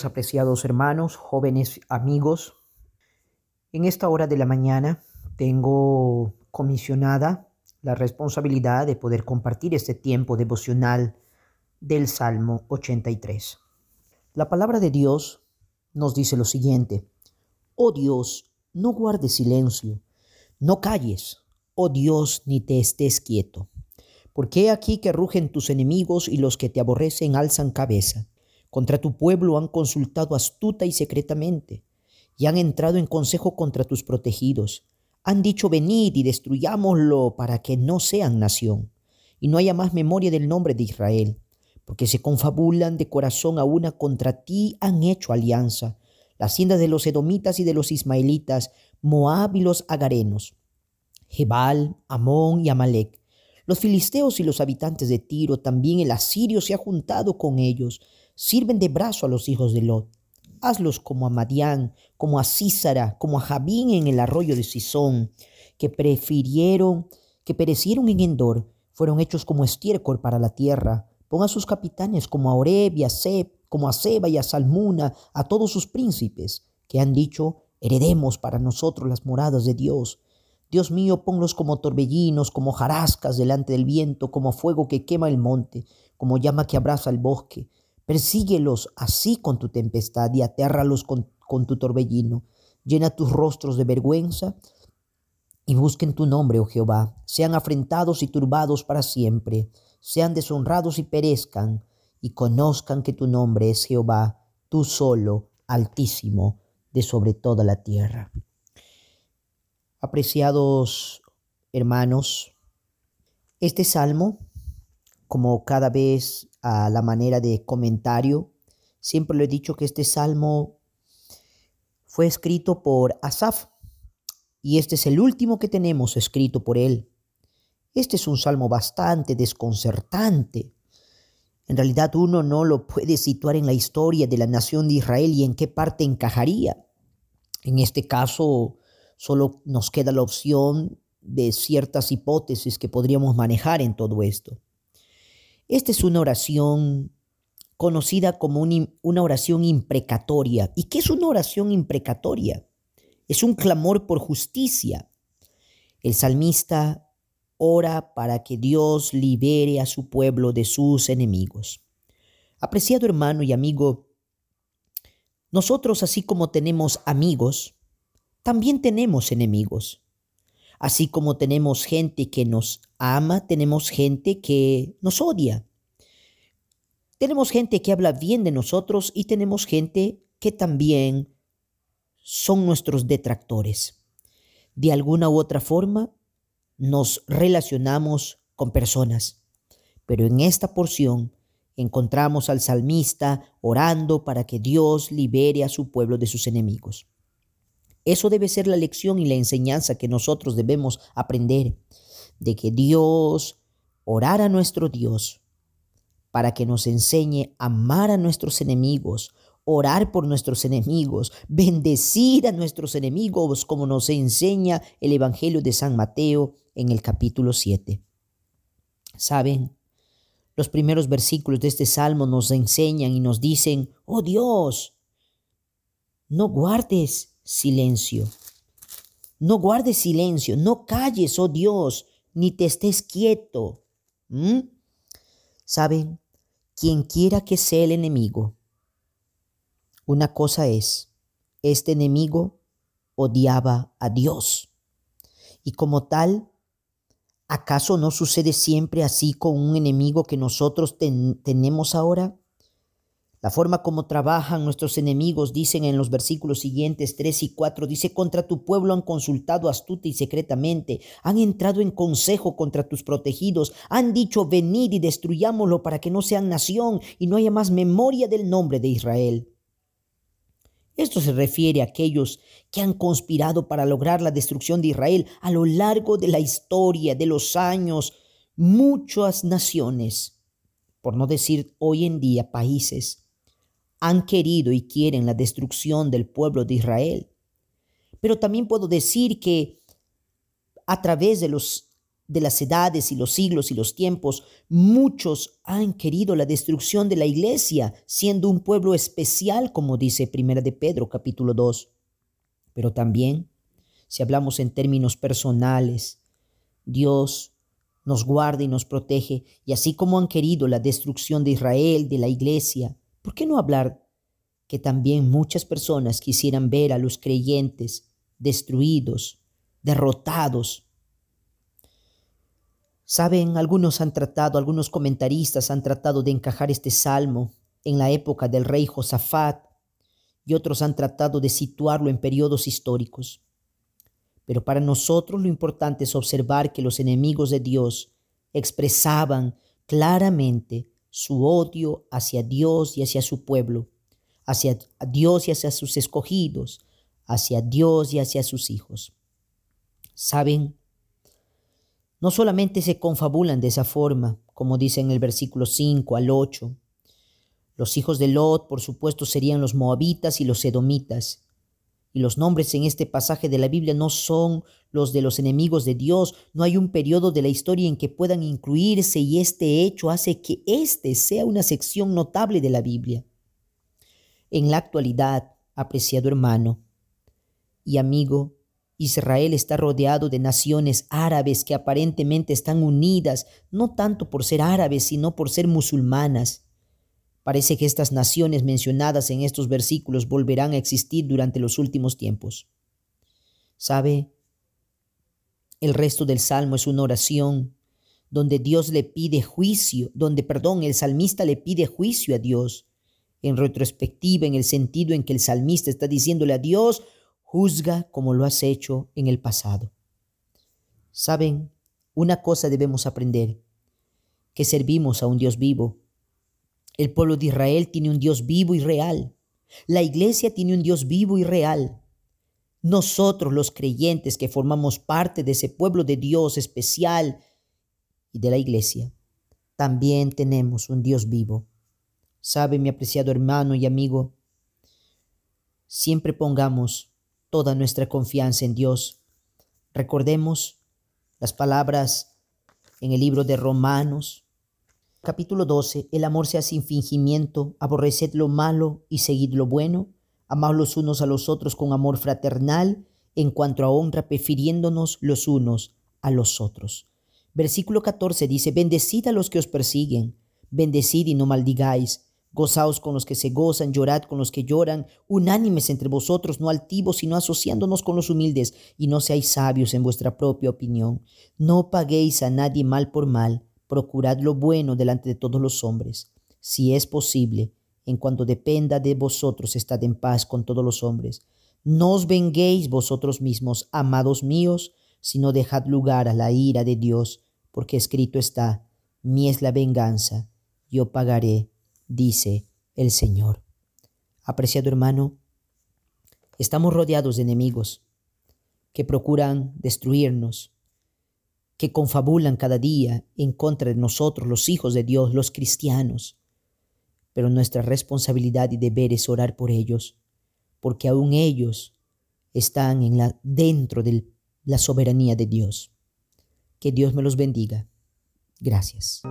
apreciados hermanos, jóvenes amigos. En esta hora de la mañana tengo comisionada la responsabilidad de poder compartir este tiempo devocional del Salmo 83. La palabra de Dios nos dice lo siguiente, Oh Dios, no guardes silencio, no calles, oh Dios, ni te estés quieto. Porque he aquí que rugen tus enemigos y los que te aborrecen alzan cabeza. Contra tu pueblo han consultado astuta y secretamente, y han entrado en consejo contra tus protegidos. Han dicho, venid y destruyámoslo para que no sean nación, y no haya más memoria del nombre de Israel, porque se confabulan de corazón a una contra ti han hecho alianza, las haciendas de los edomitas y de los ismaelitas, Moab y los agarenos, Jebal, Amón y Amalek. Los filisteos y los habitantes de Tiro, también el asirio se ha juntado con ellos, sirven de brazo a los hijos de Lot. Hazlos como a Madián, como a Císara, como a Jabín en el arroyo de Sison, que prefirieron, que perecieron en Endor, fueron hechos como estiércol para la tierra. Ponga a sus capitanes como a Oreb y a Seb, como a Seba y a Salmuna, a todos sus príncipes, que han dicho, heredemos para nosotros las moradas de Dios. Dios mío, ponlos como torbellinos, como jarascas delante del viento, como fuego que quema el monte, como llama que abraza el bosque. Persíguelos así con tu tempestad y atérralos con, con tu torbellino. Llena tus rostros de vergüenza y busquen tu nombre, oh Jehová. Sean afrentados y turbados para siempre. Sean deshonrados y perezcan. Y conozcan que tu nombre es Jehová, tú solo, altísimo, de sobre toda la tierra. Apreciados hermanos, este salmo, como cada vez a la manera de comentario. Siempre lo he dicho que este salmo fue escrito por Asaf y este es el último que tenemos escrito por él. Este es un salmo bastante desconcertante. En realidad uno no lo puede situar en la historia de la nación de Israel y en qué parte encajaría. En este caso solo nos queda la opción de ciertas hipótesis que podríamos manejar en todo esto. Esta es una oración conocida como una oración imprecatoria. ¿Y qué es una oración imprecatoria? Es un clamor por justicia. El salmista ora para que Dios libere a su pueblo de sus enemigos. Apreciado hermano y amigo, nosotros así como tenemos amigos, también tenemos enemigos. Así como tenemos gente que nos ama, tenemos gente que nos odia. Tenemos gente que habla bien de nosotros y tenemos gente que también son nuestros detractores. De alguna u otra forma nos relacionamos con personas. Pero en esta porción encontramos al salmista orando para que Dios libere a su pueblo de sus enemigos. Eso debe ser la lección y la enseñanza que nosotros debemos aprender, de que Dios, orar a nuestro Dios, para que nos enseñe a amar a nuestros enemigos, orar por nuestros enemigos, bendecir a nuestros enemigos, como nos enseña el Evangelio de San Mateo en el capítulo 7. ¿Saben? Los primeros versículos de este salmo nos enseñan y nos dicen, oh Dios, no guardes silencio. No guardes silencio, no calles, oh Dios, ni te estés quieto. ¿Saben? Quien quiera que sea el enemigo, una cosa es, este enemigo odiaba a Dios. Y como tal, ¿acaso no sucede siempre así con un enemigo que nosotros tenemos ahora? La forma como trabajan nuestros enemigos, dicen en los versículos siguientes 3 y 4, dice, contra tu pueblo han consultado astuta y secretamente, han entrado en consejo contra tus protegidos, han dicho, venid y destruyámoslo para que no sean nación y no haya más memoria del nombre de Israel. Esto se refiere a aquellos que han conspirado para lograr la destrucción de Israel a lo largo de la historia, de los años, muchas naciones, por no decir hoy en día países han querido y quieren la destrucción del pueblo de Israel. Pero también puedo decir que a través de los de las edades y los siglos y los tiempos, muchos han querido la destrucción de la iglesia, siendo un pueblo especial, como dice Primera de Pedro capítulo 2. Pero también, si hablamos en términos personales, Dios nos guarda y nos protege, y así como han querido la destrucción de Israel, de la iglesia, ¿por qué no hablar que también muchas personas quisieran ver a los creyentes destruidos, derrotados? Saben, algunos han tratado, algunos comentaristas han tratado de encajar este salmo en la época del rey Josafat y otros han tratado de situarlo en periodos históricos. Pero para nosotros lo importante es observar que los enemigos de Dios expresaban claramente su odio hacia Dios y hacia su pueblo, hacia Dios y hacia sus escogidos, hacia Dios y hacia sus hijos. Saben, no solamente se confabulan de esa forma, como dice en el versículo 5 al 8. Los hijos de Lot, por supuesto, serían los moabitas y los edomitas. Y los nombres en este pasaje de la Biblia no son los de los enemigos de Dios. No hay un periodo de la historia en que puedan incluirse y este hecho hace que este sea una sección notable de la Biblia. En la actualidad, apreciado hermano y amigo, Israel está rodeado de naciones árabes que aparentemente están unidas, no tanto por ser árabes, sino por ser musulmanas. Parece que estas naciones mencionadas en estos versículos volverán a existir durante los últimos tiempos. ¿Sabe? El resto del salmo es una oración donde Dios le pide juicio, donde, perdón, el salmista le pide juicio a Dios. En retrospectiva, en el sentido en que el salmista está diciéndole a Dios, Juzga como lo has hecho en el pasado. Saben, una cosa debemos aprender, que servimos a un Dios vivo. El pueblo de Israel tiene un Dios vivo y real. La iglesia tiene un Dios vivo y real. Nosotros los creyentes que formamos parte de ese pueblo de Dios especial y de la iglesia, también tenemos un Dios vivo. Sabe, mi apreciado hermano y amigo, siempre pongamos toda nuestra confianza en Dios. Recordemos las palabras en el libro de Romanos, capítulo 12, el amor sea sin fingimiento, aborreced lo malo y seguid lo bueno, amad los unos a los otros con amor fraternal, en cuanto a honra, prefiriéndonos los unos a los otros. Versículo 14 dice, bendecid a los que os persiguen, bendecid y no maldigáis, Gozaos con los que se gozan, llorad con los que lloran, unánimes entre vosotros, no altivos, sino asociándonos con los humildes, y no seáis sabios en vuestra propia opinión. No paguéis a nadie mal por mal, procurad lo bueno delante de todos los hombres. Si es posible, en cuanto dependa de vosotros, estad en paz con todos los hombres. No os venguéis vosotros mismos, amados míos, sino dejad lugar a la ira de Dios, porque escrito está, mi es la venganza, yo pagaré dice el Señor. Apreciado hermano, estamos rodeados de enemigos que procuran destruirnos, que confabulan cada día en contra de nosotros, los hijos de Dios, los cristianos. Pero nuestra responsabilidad y deber es orar por ellos, porque aún ellos están en la, dentro de la soberanía de Dios. Que Dios me los bendiga. Gracias.